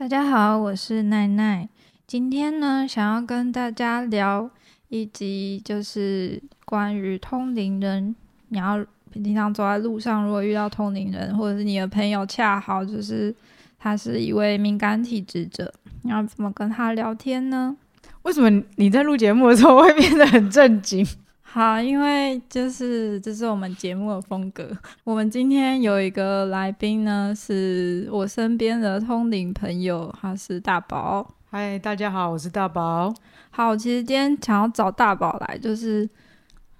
大家好，我是奈奈。今天呢，想要跟大家聊一集，就是关于通灵人。你要平常走在路上，如果遇到通灵人，或者是你的朋友恰好就是他是一位敏感体质者，你要怎么跟他聊天呢？为什么你在录节目的时候会变得很正经？好，因为就是这是我们节目的风格。我们今天有一个来宾呢，是我身边的通灵朋友，他是大宝。嗨，大家好，我是大宝。好，其实今天想要找大宝来，就是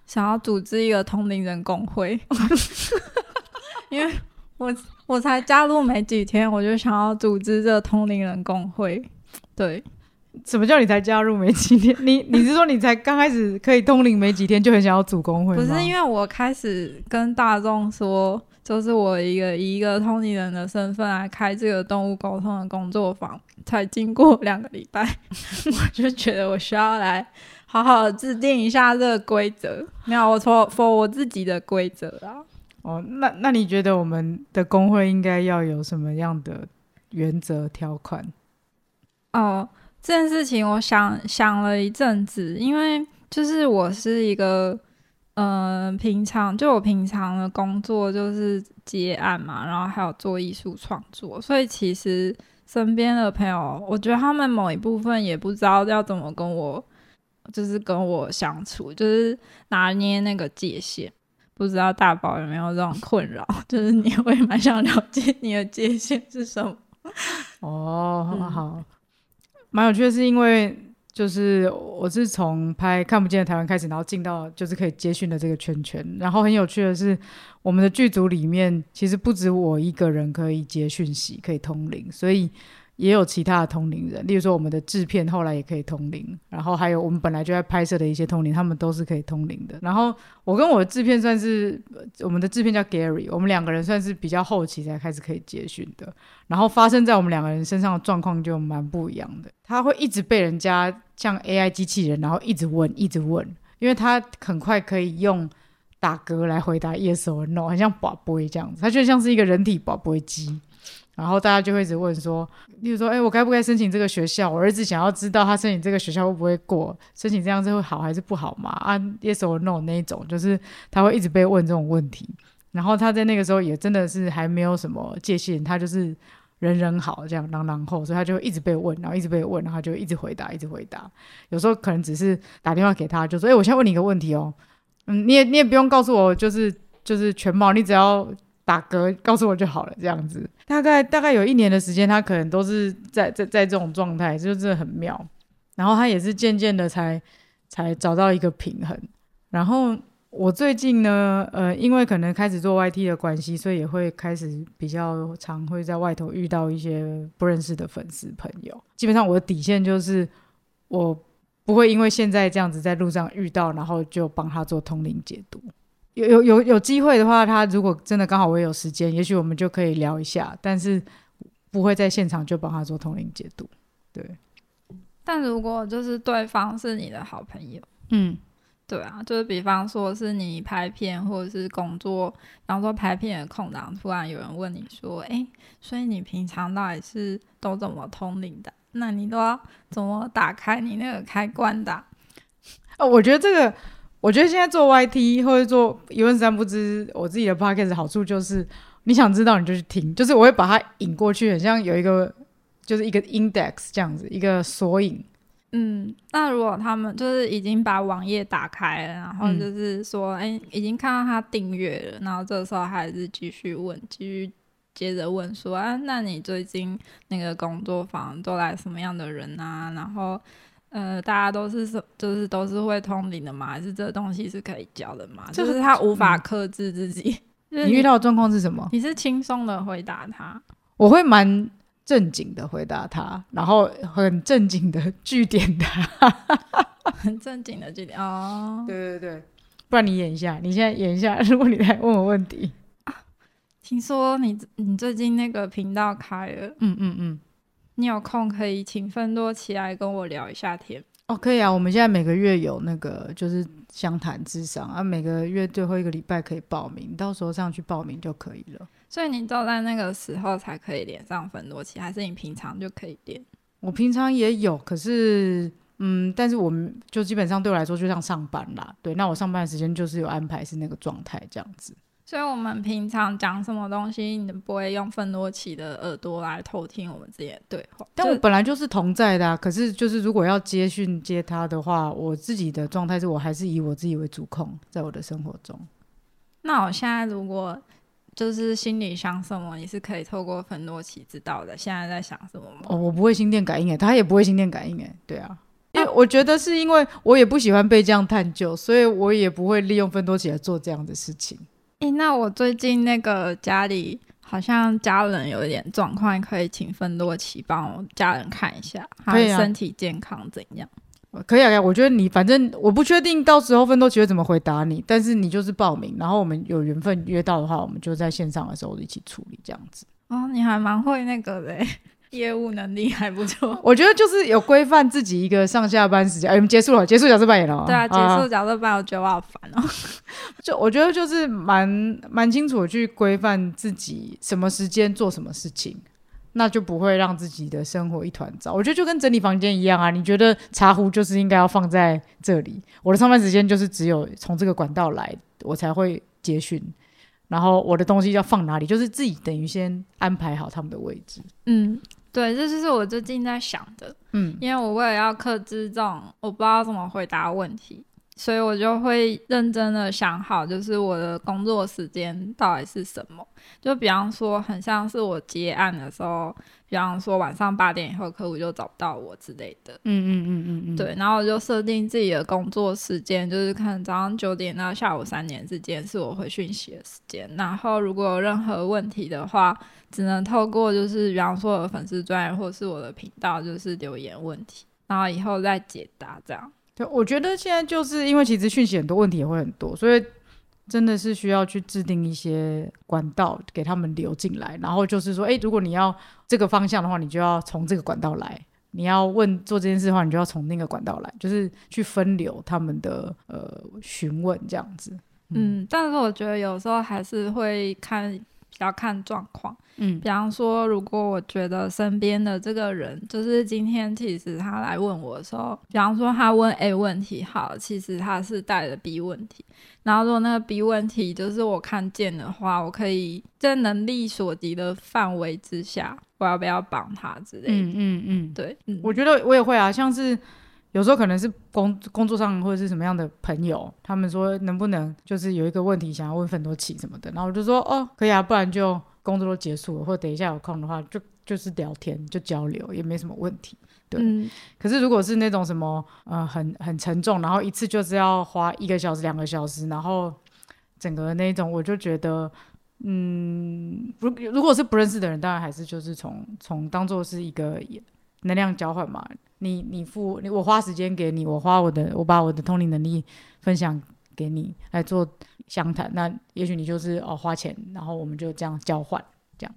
想要组织一个通灵人工会，因为我我才加入没几天，我就想要组织这个通灵人工会。对。什么叫你才加入没几天？你 你是说你才刚开始可以通灵没几天就很想要组工会不是因为我开始跟大众说，就是我一个以一个通灵人的身份来开这个动物沟通的工作坊，才经过两个礼拜，我就觉得我需要来好好制定一下这个规则。没有，我说 for 我自己的规则啊。哦，那那你觉得我们的工会应该要有什么样的原则条款？哦。这件事情我想想了一阵子，因为就是我是一个，嗯，平常就我平常的工作就是接案嘛，然后还有做艺术创作，所以其实身边的朋友，我觉得他们某一部分也不知道要怎么跟我，就是跟我相处，就是拿捏那个界限，不知道大宝有没有这种困扰？就是你会蛮想了解你的界限是什么？哦，好。蛮有趣的是，因为就是我是从拍看不见的台湾开始，然后进到就是可以接讯的这个圈圈。然后很有趣的是，我们的剧组里面其实不止我一个人可以接讯息，可以通灵，所以。也有其他的通灵人，例如说我们的制片后来也可以通灵，然后还有我们本来就在拍摄的一些通灵，他们都是可以通灵的。然后我跟我的制片算是，我们的制片叫 Gary，我们两个人算是比较后期才开始可以接讯的。然后发生在我们两个人身上的状况就蛮不一样的，他会一直被人家像 AI 机器人，然后一直问，一直问，因为他很快可以用打嗝来回答 yes or no，很像宝贝这样子，他就像是一个人体宝贝机。然后大家就会一直问说，例如说，哎，我该不该申请这个学校？我儿子想要知道他申请这个学校会不会过，申请这样子会好还是不好嘛？啊，yes or no 那一种，就是他会一直被问这种问题。然后他在那个时候也真的是还没有什么界限，他就是人人好这样，然后所以他就一直被问，然后一直被问，然后就一直回答，一直回答。有时候可能只是打电话给他，就说，哎，我现在问你一个问题哦，嗯，你也你也不用告诉我，就是就是全貌，你只要。打嗝告诉我就好了，这样子大概大概有一年的时间，他可能都是在在在这种状态，就是很妙。然后他也是渐渐的才才找到一个平衡。然后我最近呢，呃，因为可能开始做 YT 的关系，所以也会开始比较常会在外头遇到一些不认识的粉丝朋友。基本上我的底线就是，我不会因为现在这样子在路上遇到，然后就帮他做通灵解读。有有有有机会的话，他如果真的刚好我也有时间，也许我们就可以聊一下，但是不会在现场就帮他做通灵解读。对，但如果就是对方是你的好朋友，嗯，对啊，就是比方说是你拍片或者是工作，比方说拍片的空档，突然有人问你说：“哎，所以你平常到底是都怎么通灵的？那你都要怎么打开你那个开关的？”哦，我觉得这个。我觉得现在做 YT 或者做一问三不知，我自己的 podcast 好处就是，你想知道你就去听，就是我会把它引过去，很像有一个就是一个 index 这样子，一个索引。嗯，那如果他们就是已经把网页打开了，然后就是说，哎，已经看到他订阅了，然后这时候还是继续问，继续接着问说，啊，那你最近那个工作坊都来什么样的人啊？然后。呃，大家都是说，就是都是会通灵的嘛，还是这东西是可以教的嘛？就是他无法克制自己。你遇到的状况是什么？你是轻松的回答他，我会蛮正经的回答他，然后很正经的据点他，很正经的据点哦。对对对，不然你演一下，你现在演一下，如果你来问我问题啊，听说你你最近那个频道开了，嗯嗯嗯。你有空可以请分多起来跟我聊一下天哦，可以啊。我们现在每个月有那个就是相谈之商啊，每个月最后一个礼拜可以报名，到时候上去报名就可以了。所以你都在那个时候才可以连上分多期，还是你平常就可以连？我平常也有，可是嗯，但是我们就基本上对我来说就像上班啦。对，那我上班的时间就是有安排是那个状态这样子。所以我们平常讲什么东西，你不会用芬多奇的耳朵来偷听我们之间的对话。但我本来就是同在的啊，可是就是如果要接讯接他的话，我自己的状态是我还是以我自己为主控，在我的生活中。那我现在如果就是心里想什么，你是可以透过芬多奇知道的。现在在想什么吗？哦，我不会心电感应诶，他也不会心电感应诶，对啊。因为我觉得是因为我也不喜欢被这样探究，所以我也不会利用芬多奇来做这样的事情。诶，那我最近那个家里好像家人有一点状况，可以请分多奇帮我家人看一下，他身体健康怎样？可以啊，我觉得你反正我不确定到时候分多奇会怎么回答你，但是你就是报名，然后我们有缘分约到的话，我们就在线上的时候一起处理这样子。哦，你还蛮会那个的。业务能力还不错，我觉得就是有规范自己一个上下班时间。哎，我们结束了，结束角色扮演了。对啊，结束角色扮演，我觉得我好烦哦。就我觉得就是蛮蛮清楚去规范自己什么时间做什么事情，那就不会让自己的生活一团糟。我觉得就跟整理房间一样啊，你觉得茶壶就是应该要放在这里，我的上班时间就是只有从这个管道来，我才会接讯。然后我的东西要放哪里，就是自己等于先安排好他们的位置。嗯。对，这就是我最近在想的，嗯，因为我为了要克制这种我不知道怎么回答问题，所以我就会认真的想好，就是我的工作时间到底是什么。就比方说，很像是我接案的时候。比方说晚上八点以后客户就找不到我之类的，嗯嗯嗯嗯嗯，对，然后我就设定自己的工作时间，就是看早上九点到下午三点之间是我回讯息的时间，然后如果有任何问题的话，只能透过就是比方说我的粉丝专业或是我的频道就是留言问题，然后以后再解答这样。我觉得现在就是因为其实讯息很多问题也会很多，所以。真的是需要去制定一些管道给他们流进来，然后就是说，哎，如果你要这个方向的话，你就要从这个管道来；你要问做这件事的话，你就要从那个管道来，就是去分流他们的呃询问这样子。嗯，但是我觉得有时候还是会看比较看状况。嗯，比方说，如果我觉得身边的这个人，就是今天其实他来问我的时候，比方说他问 A 问题，好，其实他是带着 B 问题，然后如果那个 B 问题就是我看见的话，我可以在能力所及的范围之下，我要不要帮他之类的？嗯嗯嗯，对，我觉得我也会啊，像是有时候可能是工工作上或者是什么样的朋友，他们说能不能就是有一个问题想要问很多起什么的，然后我就说哦，可以啊，不然就。工作都结束了，或等一下有空的话，就就是聊天，就交流，也没什么问题。对，可是如果是那种什么呃很很沉重，然后一次就是要花一个小时、两个小时，然后整个那种，我就觉得，嗯，如如果是不认识的人，当然还是就是从从当做是一个能量交换嘛。你你付你，我花时间给你，我花我的，我把我的通灵能力分享给你来做。相谈，那也许你就是哦花钱，然后我们就这样交换，这样。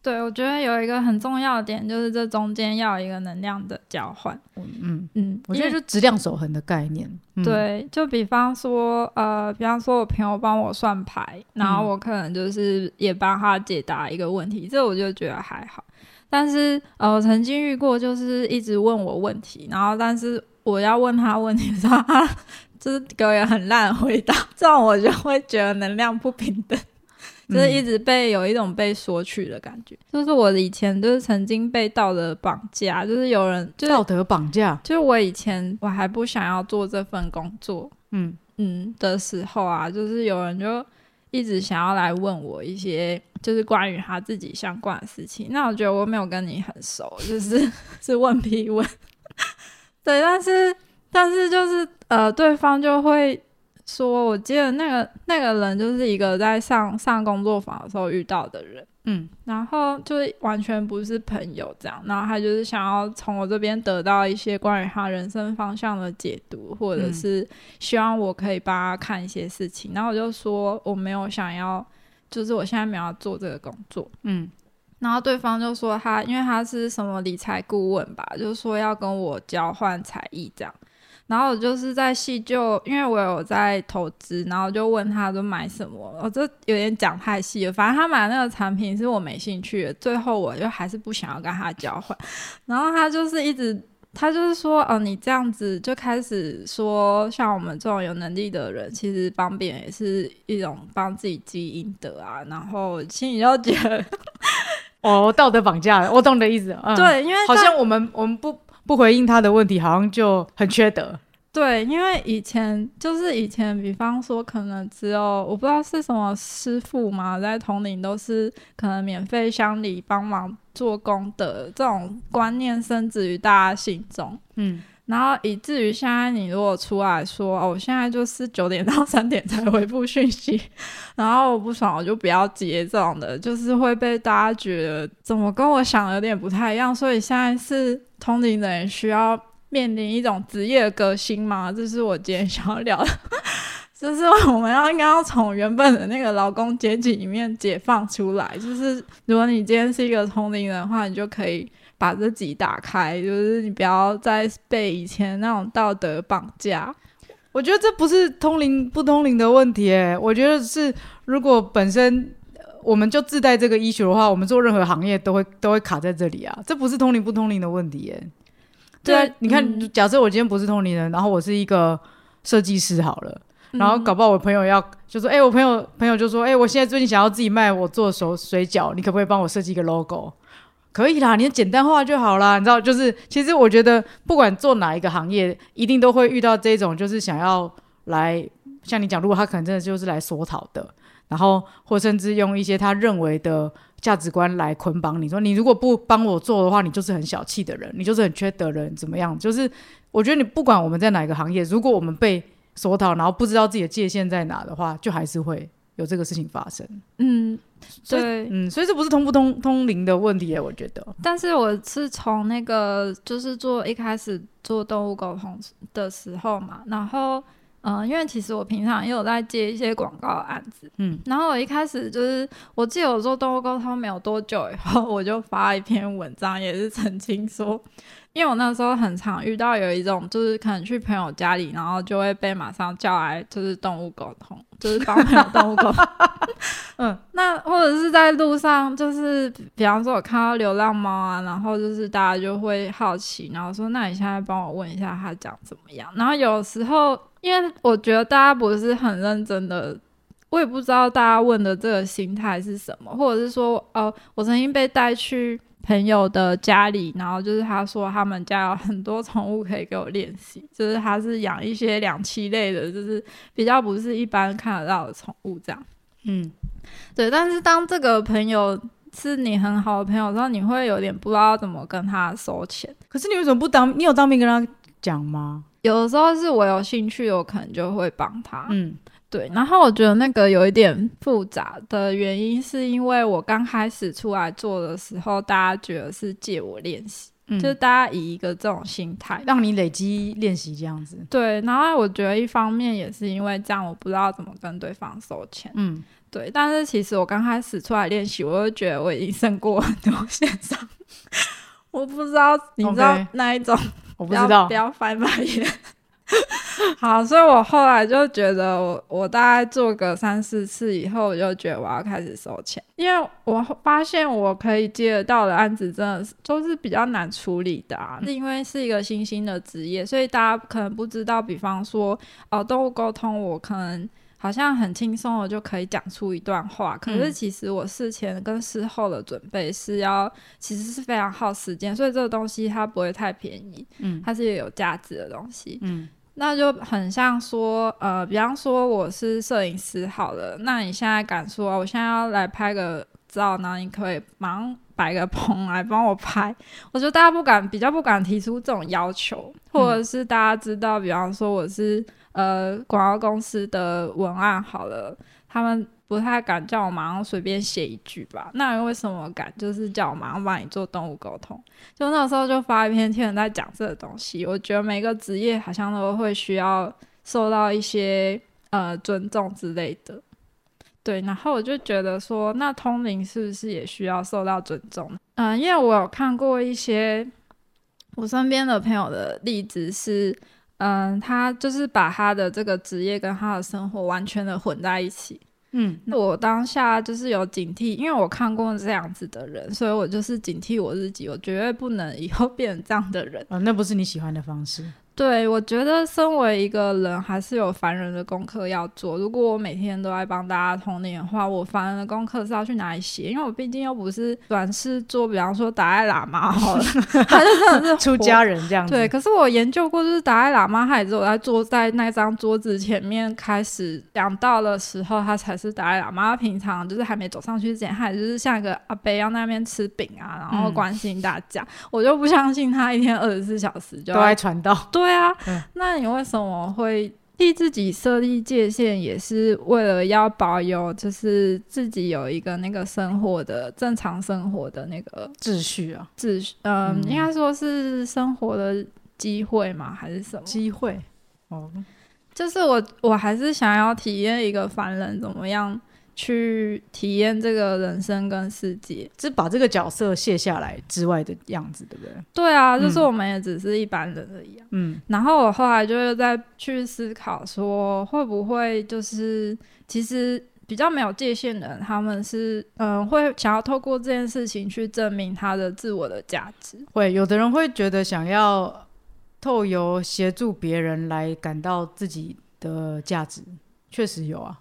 对，我觉得有一个很重要的点，就是这中间要有一个能量的交换。嗯嗯嗯，我觉得就质量守恒的概念。对，就比方说，呃，比方说我朋友帮我算牌，然后我可能就是也帮他解答一个问题，这我就觉得还好。但是呃，我曾经遇过，就是一直问我问题，然后但是我要问他问题的时候，他。就是给我很烂的回答，这样我就会觉得能量不平等，就是一直被有一种被索取的感觉。就是我以前就是曾经被道德绑架，就是有人就道德绑架。就是我以前我还不想要做这份工作，嗯嗯的时候啊，就是有人就一直想要来问我一些就是关于他自己相关的事情。那我觉得我没有跟你很熟，就是是问批问，对，但是。但是就是呃，对方就会说，我记得那个那个人就是一个在上上工作坊的时候遇到的人，嗯，然后就是完全不是朋友这样，然后他就是想要从我这边得到一些关于他人生方向的解读，或者是希望我可以帮他看一些事情，然后我就说我没有想要，就是我现在没有做这个工作，嗯，然后对方就说他因为他是什么理财顾问吧，就是说要跟我交换才艺这样。然后我就是在细就，因为我有在投资，然后就问他都买什么，我这有点讲太细了。反正他买那个产品是我没兴趣的，最后我就还是不想要跟他交换。然后他就是一直，他就是说，呃，你这样子就开始说，像我们这种有能力的人，其实帮别人也是一种帮自己积阴德啊。然后心里就觉得，哦，道德绑架了，我懂你的意思。嗯、对，因为好像我们我们不。不回应他的问题，好像就很缺德。对，因为以前就是以前，比方说，可能只有我不知道是什么师傅嘛，在同龄都是可能免费乡里帮忙做功德，这种观念深植于大家心中。嗯。然后以至于现在，你如果出来说，哦，我现在就是九点到三点才回复讯息，然后我不爽，我就不要接这种的，就是会被大家觉得怎么跟我想的有点不太一样。所以现在是通灵人需要面临一种职业革新吗？这是我今天想要聊的，就是我们要应该要从原本的那个劳工阶级里面解放出来。就是如果你今天是一个通灵人的话，你就可以。把自己打开，就是你不要再被以前那种道德绑架。我觉得这不是通灵不通灵的问题，诶，我觉得是如果本身我们就自带这个医学的话，我们做任何行业都会都会卡在这里啊。这不是通灵不通灵的问题，诶。对啊，你看，假设我今天不是通灵人，然后我是一个设计师好了，然后搞不好我朋友要就说，哎，我朋友朋友就说，哎，我现在最近想要自己卖我做手水饺，你可不可以帮我设计一个 logo？可以啦，你简单化就好啦。你知道，就是其实我觉得，不管做哪一个行业，一定都会遇到这种，就是想要来像你讲，如果他可能真的就是来索讨的，然后或甚至用一些他认为的价值观来捆绑你，说你如果不帮我做的话，你就是很小气的人，你就是很缺德人，怎么样？就是我觉得你不管我们在哪个行业，如果我们被索讨，然后不知道自己的界限在哪的话，就还是会有这个事情发生。嗯。对，嗯，所以这不是通不通通灵的问题，我觉得。但是我是从那个就是做一开始做动物沟通的时候嘛，然后嗯，因为其实我平常也有在接一些广告案子，嗯，然后我一开始就是我记得我做动物沟通没有多久以后，我就发一篇文章，也是澄清说。因为我那时候很常遇到有一种，就是可能去朋友家里，然后就会被马上叫来，就是动物沟通，就是帮朋友动物沟通。嗯，那或者是在路上，就是比方说我看到流浪猫啊，然后就是大家就会好奇，然后说那你现在帮我问一下它长怎么样？然后有时候，因为我觉得大家不是很认真的，我也不知道大家问的这个心态是什么，或者是说，哦，我曾经被带去。朋友的家里，然后就是他说他们家有很多宠物可以给我练习，就是他是养一些两栖类的，就是比较不是一般看得到的宠物这样。嗯，对。但是当这个朋友是你很好的朋友之后，你会有点不知道怎么跟他收钱。可是你为什么不当？你有当面跟他讲吗？有的时候是我有兴趣，我可能就会帮他。嗯。对，然后我觉得那个有一点复杂的原因，是因为我刚开始出来做的时候，大家觉得是借我练习，就是大家以一个这种心态让你累积练习这样子。对，然后我觉得一方面也是因为这样，我不知道怎么跟对方收钱。嗯，对。但是其实我刚开始出来练习，我就觉得我已经胜过很多线上。我不知道你知道那一种，我不知道，不要翻白眼。好，所以我后来就觉得，我我大概做个三四次以后，我就觉得我要开始收钱，因为我发现我可以接得到的案子真的是都是比较难处理的，是因为是一个新兴的职业，所以大家可能不知道，比方说哦，动物沟通，我可能好像很轻松的就可以讲出一段话，可是其实我事前跟事后的准备是要，其实是非常耗时间，所以这个东西它不会太便宜，嗯，它是有价值的东西，嗯。那就很像说，呃，比方说我是摄影师好了，那你现在敢说，我现在要来拍个照，那你可以马上摆个棚来帮我拍？我觉得大家不敢，比较不敢提出这种要求，或者是大家知道，比方说我是呃广告公司的文案好了，他们。不太敢叫我马上随便写一句吧？那为什么敢？就是叫我马上帮你做动物沟通。就那时候就发一篇贴文在讲这个东西。我觉得每个职业好像都会需要受到一些呃尊重之类的。对，然后我就觉得说，那通灵是不是也需要受到尊重？嗯，因为我有看过一些我身边的朋友的例子是。嗯，他就是把他的这个职业跟他的生活完全的混在一起。嗯，那我当下就是有警惕，因为我看过这样子的人，所以我就是警惕我自己，我绝对不能以后变成这样的人。啊，那不是你喜欢的方式。对，我觉得身为一个人，还是有凡人的功课要做。如果我每天都在帮大家通灵的话，我凡人的功课是要去哪里写？因为我毕竟又不是转世做，比方说达赖喇嘛好了，他就真的是出家人这样子。对，可是我研究过，就是达赖喇嘛，他也只有在坐在那张桌子前面开始讲道的时候，他才是达赖喇嘛。他平常就是还没走上去之前，他也就是像一个阿伯一样那边吃饼啊，然后关心大家。我就不相信他一天二十四小时就都在传道。对啊，那你为什么会替自己设立界限？也是为了要保有，就是自己有一个那个生活的正常生活的那个秩序啊，秩序，嗯，应该说是生活的机会嘛，还是什么机会？哦，就是我，我还是想要体验一个凡人怎么样。去体验这个人生跟世界，是把这个角色卸下来之外的样子，对不对？对啊，就是我们也只是一般人而已。嗯，然后我后来就是在去思考，说会不会就是其实比较没有界限的人，他们是嗯会想要透过这件事情去证明他的自我的价值。会有的人会觉得想要透由协助别人来感到自己的价值，确实有啊。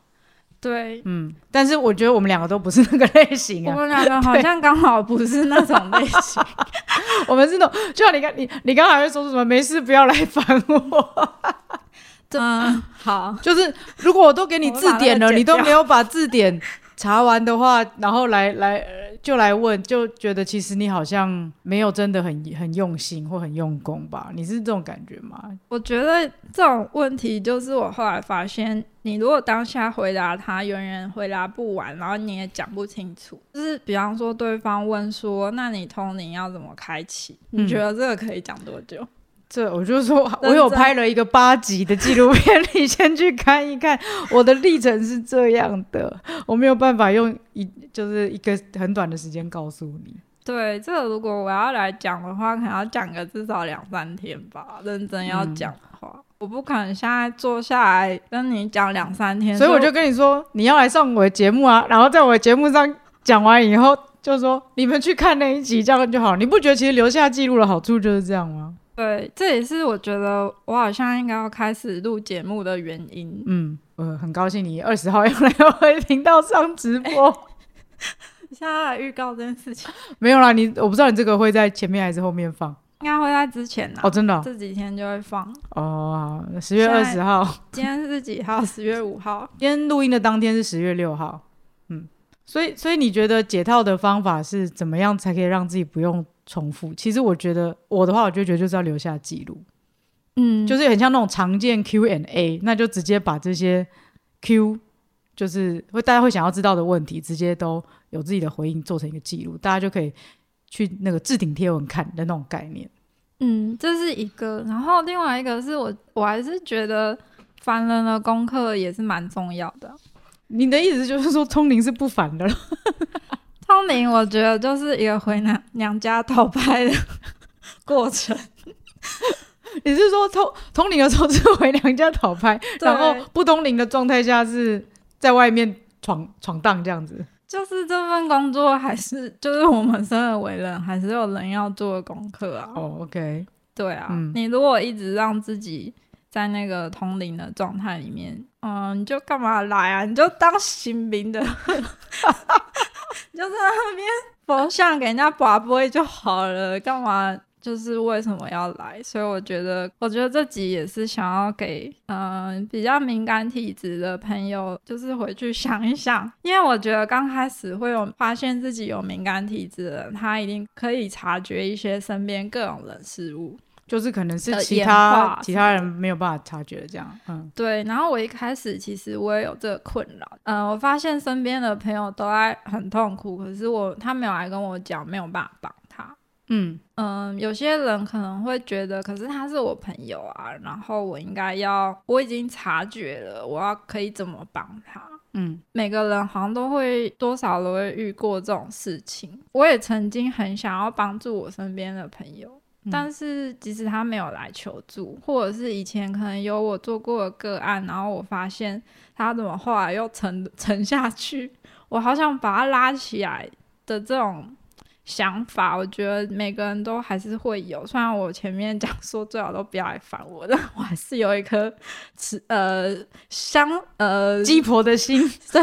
对，嗯，但是我觉得我们两个都不是那个类型啊。我们两个 好像刚好不是那种类型。我们是那种，就像你刚你你刚才会说什么？没事，不要来烦我。嗯，好，就是如果我都给你字典了，你都没有把字典查完的话，然后来来就来问，就觉得其实你好像没有真的很很用心或很用功吧？你是这种感觉吗？我觉得这种问题就是我后来发现。你如果当下回答他，永远回答不完，然后你也讲不清楚。就是比方说，对方问说：“那你通灵要怎么开启？”你觉得这个可以讲多久？这我就说，我有拍了一个八集的纪录片，你先去看一看。我的历程是这样的，我没有办法用一就是一个很短的时间告诉你。对，这个如果我要来讲的话，可能要讲个至少两三天吧。认真要讲的话。我不可能现在坐下来跟你讲两三天，所以我就跟你说你要来上我的节目啊，然后在我的节目上讲完以后，就说你们去看那一集，这样就好。你不觉得其实留下记录的好处就是这样吗？对，这也是我觉得我好像应该要开始录节目的原因。嗯，呃很高兴你二十号要来我的频道上直播。你 现在来预告这件事情？没有啦，你我不知道你这个会在前面还是后面放。应该会在之前呢。哦，真的，这几天就会放。哦，十月二十号。今天是几号？十月五号。今天录音的当天是十月六号。嗯，所以，所以你觉得解套的方法是怎么样才可以让自己不用重复？其实我觉得我的话，我就觉得就是要留下记录。嗯，就是很像那种常见 Q and A，那就直接把这些 Q，就是会大家会想要知道的问题，直接都有自己的回应，做成一个记录，大家就可以。去那个置顶贴文看的那种概念，嗯，这是一个。然后另外一个是我，我还是觉得凡人的功课也是蛮重要的。你的意思就是说，通灵是不凡的了？通灵，我觉得就是一个回娘娘家讨拍的 过程。你是说通通灵的时候是回娘家讨拍，然后不通灵的状态下是在外面闯闯荡这样子？就是这份工作，还是就是我们生而为人，还是有人要做的功课啊。哦，OK，对啊，你如果一直让自己在那个通灵的状态里面，嗯，你就干嘛来啊？你就当新兵的，就在那边 佛像给人家拔杯就好了，干嘛？就是为什么要来，所以我觉得，我觉得这集也是想要给嗯比较敏感体质的朋友，就是回去想一想，因为我觉得刚开始会有发现自己有敏感体质的人，他一定可以察觉一些身边各种人事物，就是可能是其他其他人没有办法察觉这样，嗯，对。然后我一开始其实我也有这个困扰，嗯，我发现身边的朋友都在很痛苦，可是我他没有来跟我讲，没有办法帮他。嗯嗯，有些人可能会觉得，可是他是我朋友啊，然后我应该要，我已经察觉了，我要可以怎么帮他？嗯，每个人好像都会多少都会遇过这种事情。我也曾经很想要帮助我身边的朋友，但是即使他没有来求助，或者是以前可能有我做过的个案，然后我发现他怎么后来又沉沉下去，我好想把他拉起来的这种。想法，我觉得每个人都还是会有。虽然我前面讲说最好都不要来烦我，但我还是有一颗慈呃相呃鸡婆的心。对，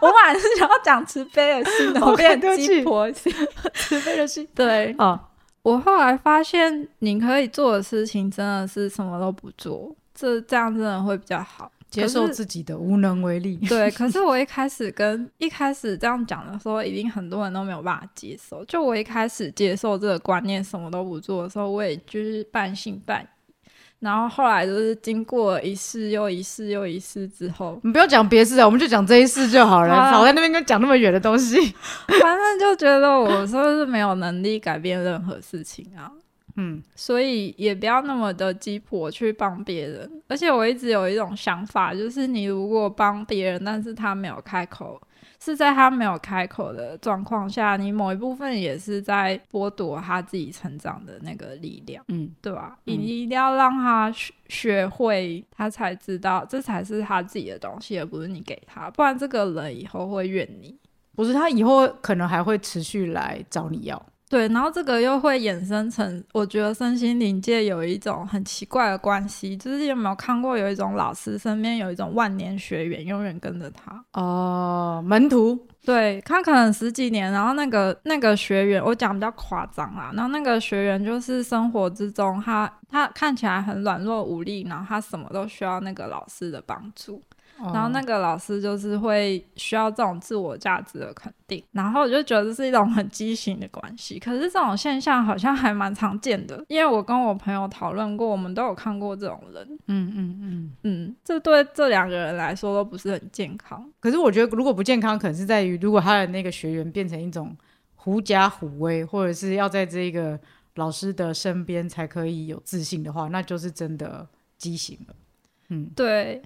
我本来是想要讲慈悲的心，我变 鸡婆心，慈悲的心。对啊，我后来发现，你可以做的事情真的是什么都不做，这这样真的会比较好。接受自己的无能为力。对，可是我一开 始跟一开始这样讲的时候，一定很多人都没有办法接受。就我一开始接受这个观念，什么都不做的时候，我也就是半信半疑。然后后来就是经过一世又一世又一世之后，你不要讲别事啊，我们就讲这一世就好了。少在那边跟讲那么远的东西，反正就觉得我说是没有能力改变任何事情啊。嗯，所以也不要那么的鸡婆去帮别人。而且我一直有一种想法，就是你如果帮别人，但是他没有开口，是在他没有开口的状况下，你某一部分也是在剥夺他自己成长的那个力量。嗯，对吧？你一定要让他学学会，他才知道这才是他自己的东西，而不是你给他。不然这个人以后会怨你，不是他以后可能还会持续来找你要。对，然后这个又会衍生成，我觉得身心灵界有一种很奇怪的关系，就是有没有看过有一种老师身边有一种万年学员，永远跟着他哦，门徒，对他可能十几年，然后那个那个学员，我讲比较夸张啦，然后那个学员就是生活之中，他他看起来很软弱无力，然后他什么都需要那个老师的帮助。然后那个老师就是会需要这种自我价值的肯定，然后我就觉得这是一种很畸形的关系。可是这种现象好像还蛮常见的，因为我跟我朋友讨论过，我们都有看过这种人。嗯嗯嗯嗯，这对这两个人来说都不是很健康。可是我觉得如果不健康，可能是在于如果他的那个学员变成一种狐假虎威，或者是要在这个老师的身边才可以有自信的话，那就是真的畸形了。嗯，对。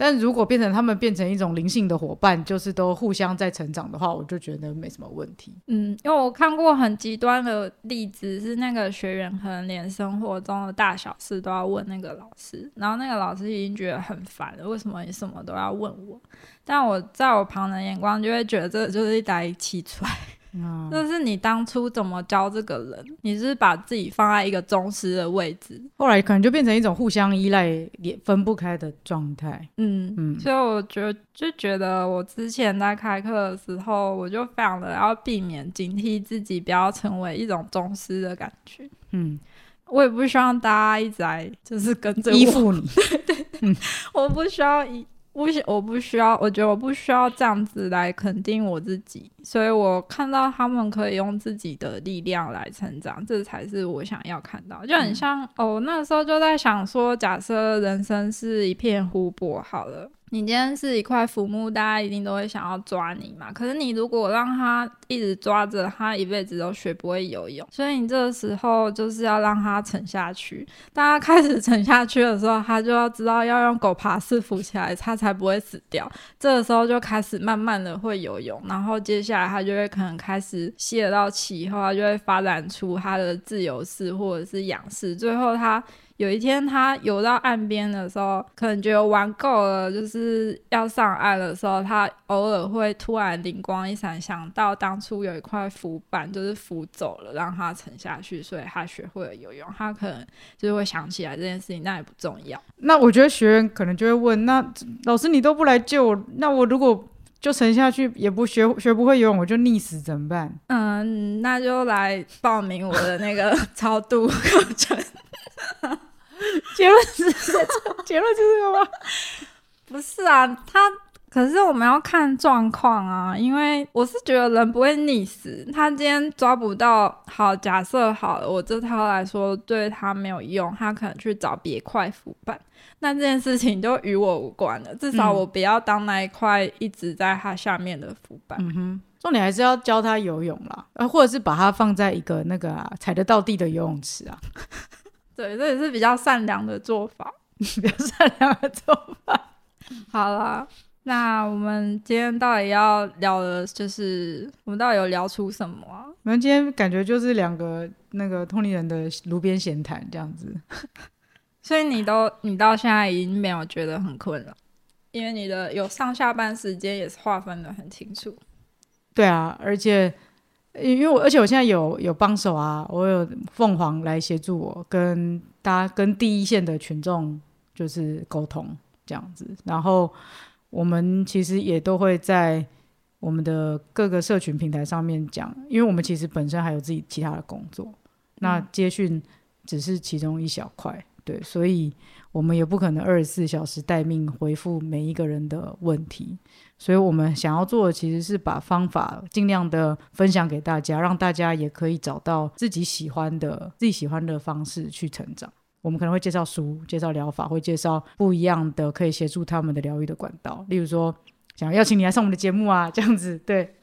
但如果变成他们变成一种灵性的伙伴，就是都互相在成长的话，我就觉得没什么问题。嗯，因为我看过很极端的例子，是那个学员可能连生活中的大小事都要问那个老师，然后那个老师已经觉得很烦了，为什么你什么都要问我？但我在我旁人眼光就会觉得这就是一来起出来踹。那是你当初怎么教这个人？你是把自己放在一个宗师的位置，后来可能就变成一种互相依赖、也分不开的状态。嗯嗯，所以我觉得就觉得我之前在开课的时候，我就非常的要避免、警惕自己，不要成为一种宗师的感觉。嗯，我也不希望大家一直来就是跟着依附你。对对，嗯，我不需要依。不需，我不需要，我觉得我不需要这样子来肯定我自己，所以我看到他们可以用自己的力量来成长，这才是我想要看到。就很像哦，那时候就在想说，假设人生是一片湖泊，好了。你今天是一块浮木，大家一定都会想要抓你嘛。可是你如果让他一直抓着，他一辈子都学不会游泳。所以你这个时候就是要让他沉下去。当他开始沉下去的时候，他就要知道要用狗爬式浮起来，他才不会死掉。这个时候就开始慢慢的会游泳，然后接下来他就会可能开始吸得到气，以后他就会发展出他的自由式或者是仰式，最后他。有一天，他游到岸边的时候，可能觉得玩够了，就是要上岸的时候，他偶尔会突然灵光一闪，想到当初有一块浮板，就是浮走了，让他沉下去，所以他学会了游泳。他可能就是会想起来这件事情，那也不重要。那我觉得学员可能就会问：那老师你都不来救我，那我如果就沉下去，也不学 学不会游泳，我就溺死怎么办？嗯，那就来报名我的那个 超度课程。结论是结论就是这个吗？不是啊，他可是我们要看状况啊，因为我是觉得人不会溺死。他今天抓不到，好假设好了，我这套来说对他没有用，他可能去找别块腐败，那这件事情就与我无关了。至少我不要当那一块一直在他下面的腐败。嗯哼，重点还是要教他游泳啦，呃，或者是把它放在一个那个踩得到地的游泳池啊。对，这也是比较善良的做法，比较善良的做法。好了，那我们今天到底要聊的，就是我们到底有聊出什么啊？我们今天感觉就是两个那个通灵人的炉边闲谈这样子。所以你都你到现在已经没有觉得很困了，因为你的有上下班时间也是划分的很清楚。对啊，而且因为我而且我现在有有帮手啊，我有凤凰来协助我跟大家跟第一线的群众就是沟通这样子，然后我们其实也都会在我们的各个社群平台上面讲，因为我们其实本身还有自己其他的工作，那接讯只是其中一小块。对，所以我们也不可能二十四小时待命回复每一个人的问题，所以我们想要做的其实是把方法尽量的分享给大家，让大家也可以找到自己喜欢的、自己喜欢的方式去成长。我们可能会介绍书、介绍疗法，会介绍不一样的可以协助他们的疗愈的管道，例如说想邀请你来上我们的节目啊，这样子对。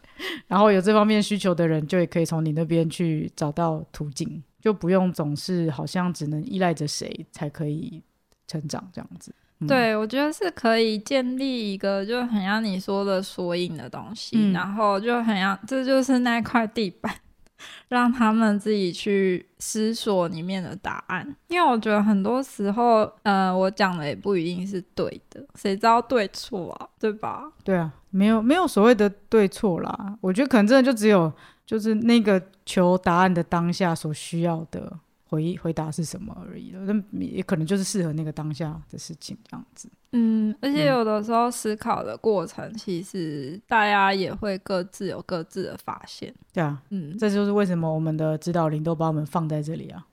然后有这方面需求的人，就也可以从你那边去找到途径。就不用总是好像只能依赖着谁才可以成长这样子。对，我觉得是可以建立一个就很像你说的索引的东西，然后就很像这就是那块地板，让他们自己去思索里面的答案。因为我觉得很多时候，呃，我讲的也不一定是对的，谁知道对错啊？对吧？对啊，没有没有所谓的对错啦。我觉得可能真的就只有。就是那个求答案的当下所需要的回回答是什么而已了，那也可能就是适合那个当下的事情这样子。嗯，而且有的时候思考的过程，其实大家也会各自有各自的发现。对啊，嗯，这就是为什么我们的指导灵都把我们放在这里啊，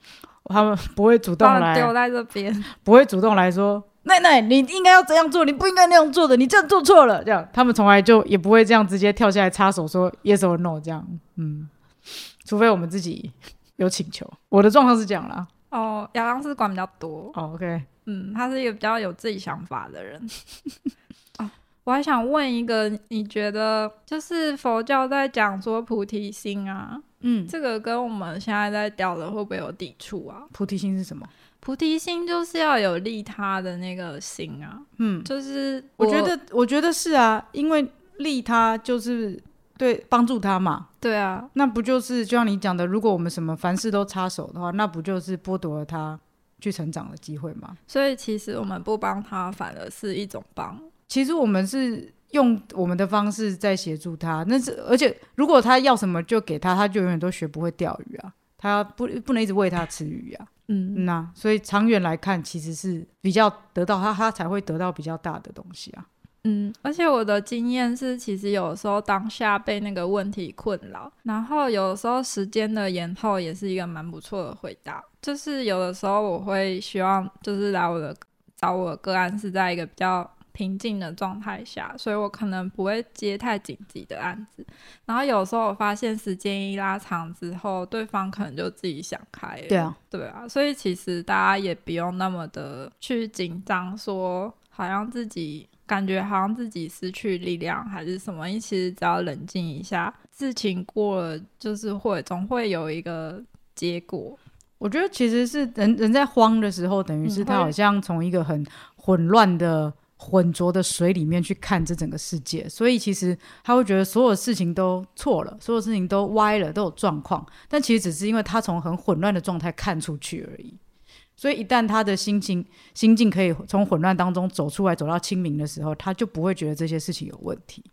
他们不会主动来丢在这边，不会主动来说。奶奶，你应该要这样做，你不应该那样做的，你这样做错了。这样，他们从来就也不会这样直接跳下来插手说 yes or no 这样，嗯，除非我们自己有请求。我的状况是这样啦。哦，亚当是管比较多。哦，OK，嗯，他是一个比较有自己想法的人。哦，我还想问一个，你觉得就是佛教在讲说菩提心啊，嗯，这个跟我们现在在聊的会不会有抵触啊？菩提心是什么？菩提心就是要有利他的那个心啊，嗯，就是我觉得，我觉得是啊，因为利他就是对帮助他嘛，对啊，那不就是就像你讲的，如果我们什么凡事都插手的话，那不就是剥夺了他去成长的机会吗？所以其实我们不帮他，反而是一种帮。其实我们是用我们的方式在协助他，那是而且如果他要什么就给他，他就永远都学不会钓鱼啊，他不不能一直喂他吃鱼啊。嗯，那所以长远来看，其实是比较得到他，他才会得到比较大的东西啊。嗯，而且我的经验是，其实有时候当下被那个问题困扰，然后有时候时间的延后也是一个蛮不错的回答。就是有的时候我会希望，就是来我的找我个案是在一个比较。平静的状态下，所以我可能不会接太紧急的案子。然后有时候我发现时间一拉长之后，对方可能就自己想开了。对啊，对啊，所以其实大家也不用那么的去紧张，说好像自己感觉好像自己失去力量还是什么。其实只要冷静一下，事情过了就是会总会有一个结果。我觉得其实是人人在慌的时候，等于是他好像从一个很混乱的。浑浊的水里面去看这整个世界，所以其实他会觉得所有事情都错了，所有事情都歪了，都有状况。但其实只是因为他从很混乱的状态看出去而已。所以一旦他的心情心境可以从混乱当中走出来，走到清明的时候，他就不会觉得这些事情有问题。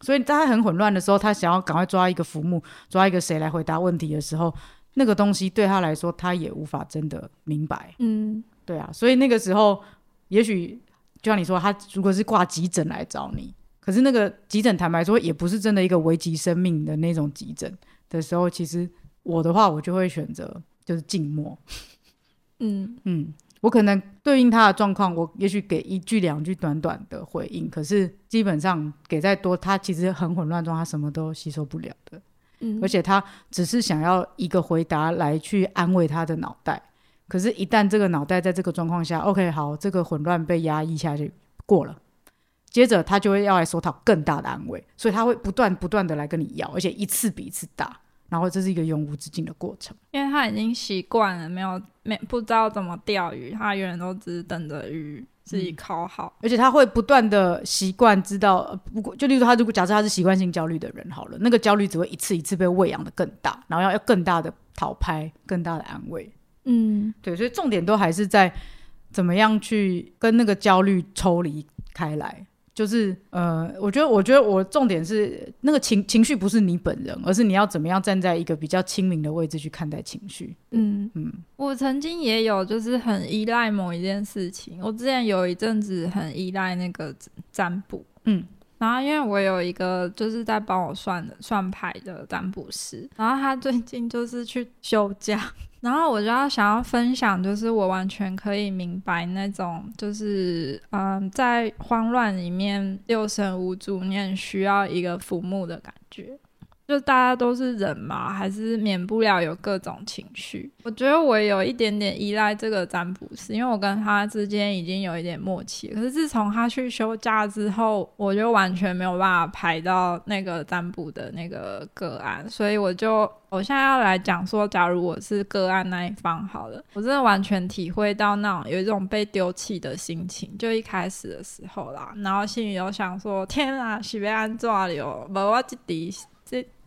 所以在他很混乱的时候，他想要赶快抓一个浮木，抓一个谁来回答问题的时候，那个东西对他来说，他也无法真的明白。嗯，对啊。所以那个时候，也许。就像你说，他如果是挂急诊来找你，可是那个急诊坦白说也不是真的一个危及生命的那种急诊的时候，其实我的话我就会选择就是静默。嗯嗯，我可能对应他的状况，我也许给一句两句短短的回应，可是基本上给再多，他其实很混乱中，他什么都吸收不了的。嗯，而且他只是想要一个回答来去安慰他的脑袋。可是，一旦这个脑袋在这个状况下，OK，好，这个混乱被压抑下去过了，接着他就会要来索讨更大的安慰，所以他会不断不断的来跟你要，而且一次比一次大，然后这是一个永无止境的过程。因为他已经习惯了，没有没不知道怎么钓鱼，他永远都只是等着鱼自己烤好，而且他会不断的习惯知道，呃不过就例如说他如果假设他是习惯性焦虑的人好了，那个焦虑只会一次一次被喂养的更大，然后要要更大的讨拍，更大的安慰。嗯对，所以重点都还是在怎么样去跟那个焦虑抽离开来。就是呃，我觉得，我觉得我重点是那个情情绪不是你本人，而是你要怎么样站在一个比较亲民的位置去看待情绪。嗯嗯我曾经也有就是很依赖某一件事情，我之前有一阵子很依赖那个占卜，嗯然后因为我有一个就是在帮我算的算牌的占卜师，然后他最近就是去休假，然后我就要想要分享，就是我完全可以明白那种就是嗯在慌乱里面六神无主念需要一个抚木的感觉。就大家都是人嘛，还是免不了有各种情绪。我觉得我有一点点依赖这个占卜师，因为我跟他之间已经有一点默契。可是自从他去休假之后，我就完全没有办法排到那个占卜的那个个案，所以我就我现在要来讲说，假如我是个案那一方好了，我真的完全体会到那种有一种被丢弃的心情，就一开始的时候啦，然后心里有想说，天啊，是被安怎了？无我这题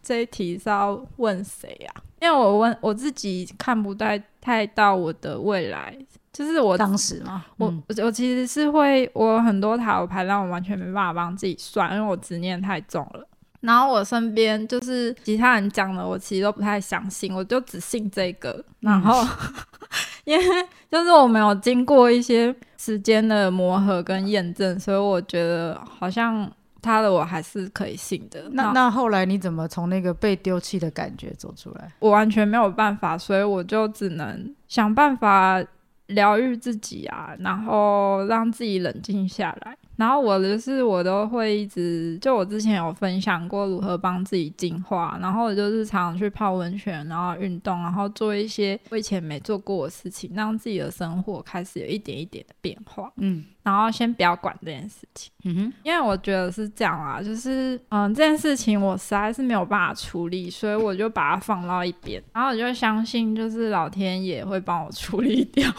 这题是要问谁啊？因为我问我自己看不太太到我的未来，就是我当时嘛，我嗯我我其实是会，我有很多塔罗牌让我完全没办法帮自己算，因为我执念太重了。然后我身边就是其他人讲的，我其实都不太相信，我就只信这个。然后，因为就是我没有经过一些时间的磨合跟验证，所以我觉得好像他的我还是可以信的。那那后来你怎么从那个被丢弃的感觉走出来？我完全没有办法，所以我就只能想办法疗愈自己啊，然后让自己冷静下来。然后我就是我都会一直，就我之前有分享过如何帮自己净化，然后我就是常常去泡温泉，然后运动，然后做一些我以前没做过的事情，让自己的生活开始有一点一点的变化。嗯然后先不要管这件事情。嗯哼，因为我觉得是这样啊，就是嗯，这件事情我实在是没有办法处理，所以我就把它放到一边，然后我就相信就是老天爷会帮我处理掉。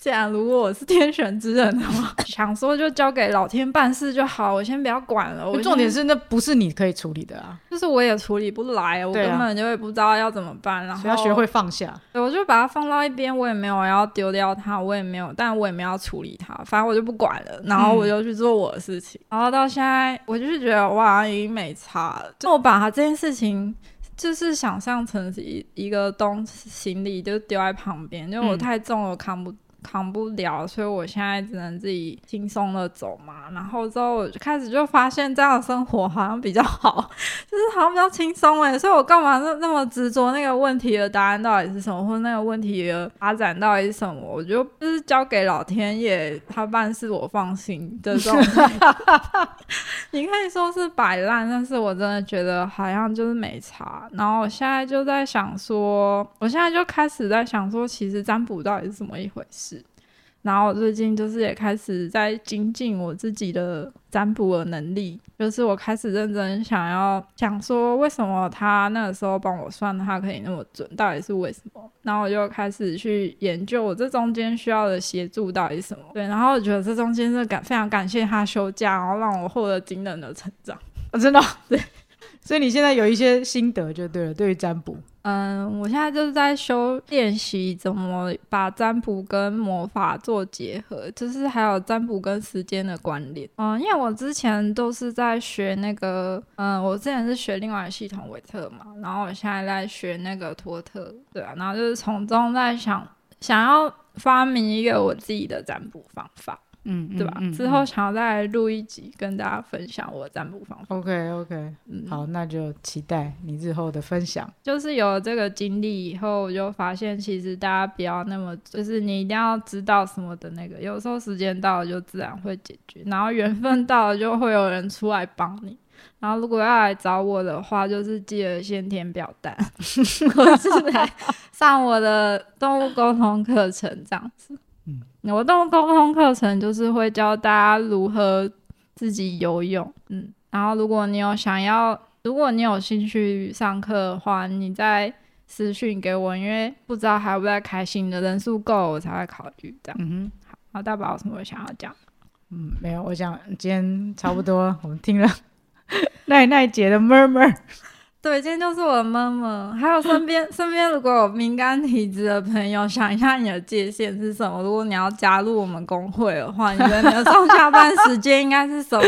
既然如果我是天选之人的话，想说就交给老天办事就好，我先不要管了。我重点是那不是你可以处理的啊，就是我也处理不来，我根本就会不知道要怎么办，然后要学会放下。对，我就把它放到一边，我也没有要丢掉它，我也没有，但我也没有要处理它，反正我就不管了，然后我就去做我的事情，然后到现在，我就是觉得哇已经没差了，就我把它这件事情。就是想象成是一一个东行李，就丢在旁边，因为我嗯太重了，扛不扛不了，所以我现在只能自己轻松的走嘛。然后之后我就开始就发现这样的生活好像比较好，就是好像比较轻松哎，所以我干嘛那那么执着那个问题的答案到底是什么，或者那个问题的发展到底是什么？我就就是交给老天爷他办事，我放心的这种。你可以说是摆烂，但是我真的觉得好像就是没差。然后我现在就在想说，我现在就开始在想说，其实占卜到底是怎么一回事。然后我最近就是也开始在精进我自己的占卜的能力，就是我开始认真想要想说，为什么他那个时候帮我算，他可以那么准，到底是为什么？然后我就开始去研究我这中间需要的协助到底是什么。对，然后我觉得这中间是感非常感谢他休假，然后让我获得惊人的成长。啊、真的哦、对，所以你现在有一些心得就对了，对于占卜。嗯，我现在就是在修练习怎么把占卜跟魔法做结合，就是还有占卜跟时间的关联。嗯，因为我之前都是在学那个，嗯，我之前是学另外的系统维特嘛，然后我现在在学那个托特，对啊，然后就是从中在想想要发明一个我自己的占卜方法。嗯，对吧？嗯之后想要再录一集，跟大家分享我的占卜方法。OK OK，嗯，好，那就期待你日后的分享。就是有了这个经历以后，我就发现其实大家不要那么，就是你一定要知道什么的那个，有时候时间到了就自然会解决，然后缘分到了就会有人出来帮你。然后如果要来找我的话，就是记得先填表单，或是来上我的动物沟通课程这样子。嗯，我动物沟通课程就是会教大家如何自己游泳。嗯，然后如果你有想要，如果你有兴趣上课的话，你再私讯给我，因为不知道还会不会开心的人数够，我才会考虑这样。嗯好，大宝有什么想要讲？嗯，没有，我想今天差不多，我们听了 奈奈姐的 murmur。对，今天就是我的妈妈。还有身边 身边如果有敏感体质的朋友，想一下你的界限是什么？如果你要加入我们工会的话，你觉得你的上下班时间应该是什么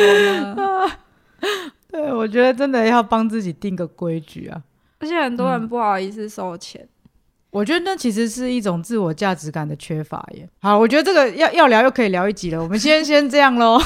呢？对，我觉得真的要帮自己定个规矩啊。而且很多人不好意思收钱。我觉得那其实是一种自我价值感的缺乏耶。好，我觉得这个要要聊又可以聊一集了。我们先 先这样喽。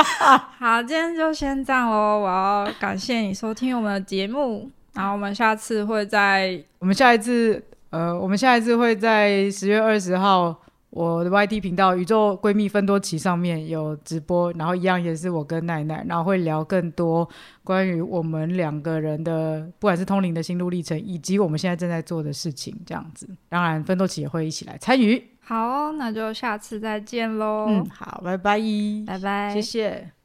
好，今天就先这样喽。我要感谢你收听我们的节目，然后我们下次会在我们下一次呃，我们下一次会在十月二十号。我的 YT 频道宇宙闺蜜分多奇上面有直播，然后一样也是我跟奈奈，然后会聊更多关于我们两个人的，不管是通灵的心路历程，以及我们现在正在做的事情，这样子。当然，分多奇也会一起来参与。好，那就下次再见喽。嗯，好，拜拜，拜拜，谢谢。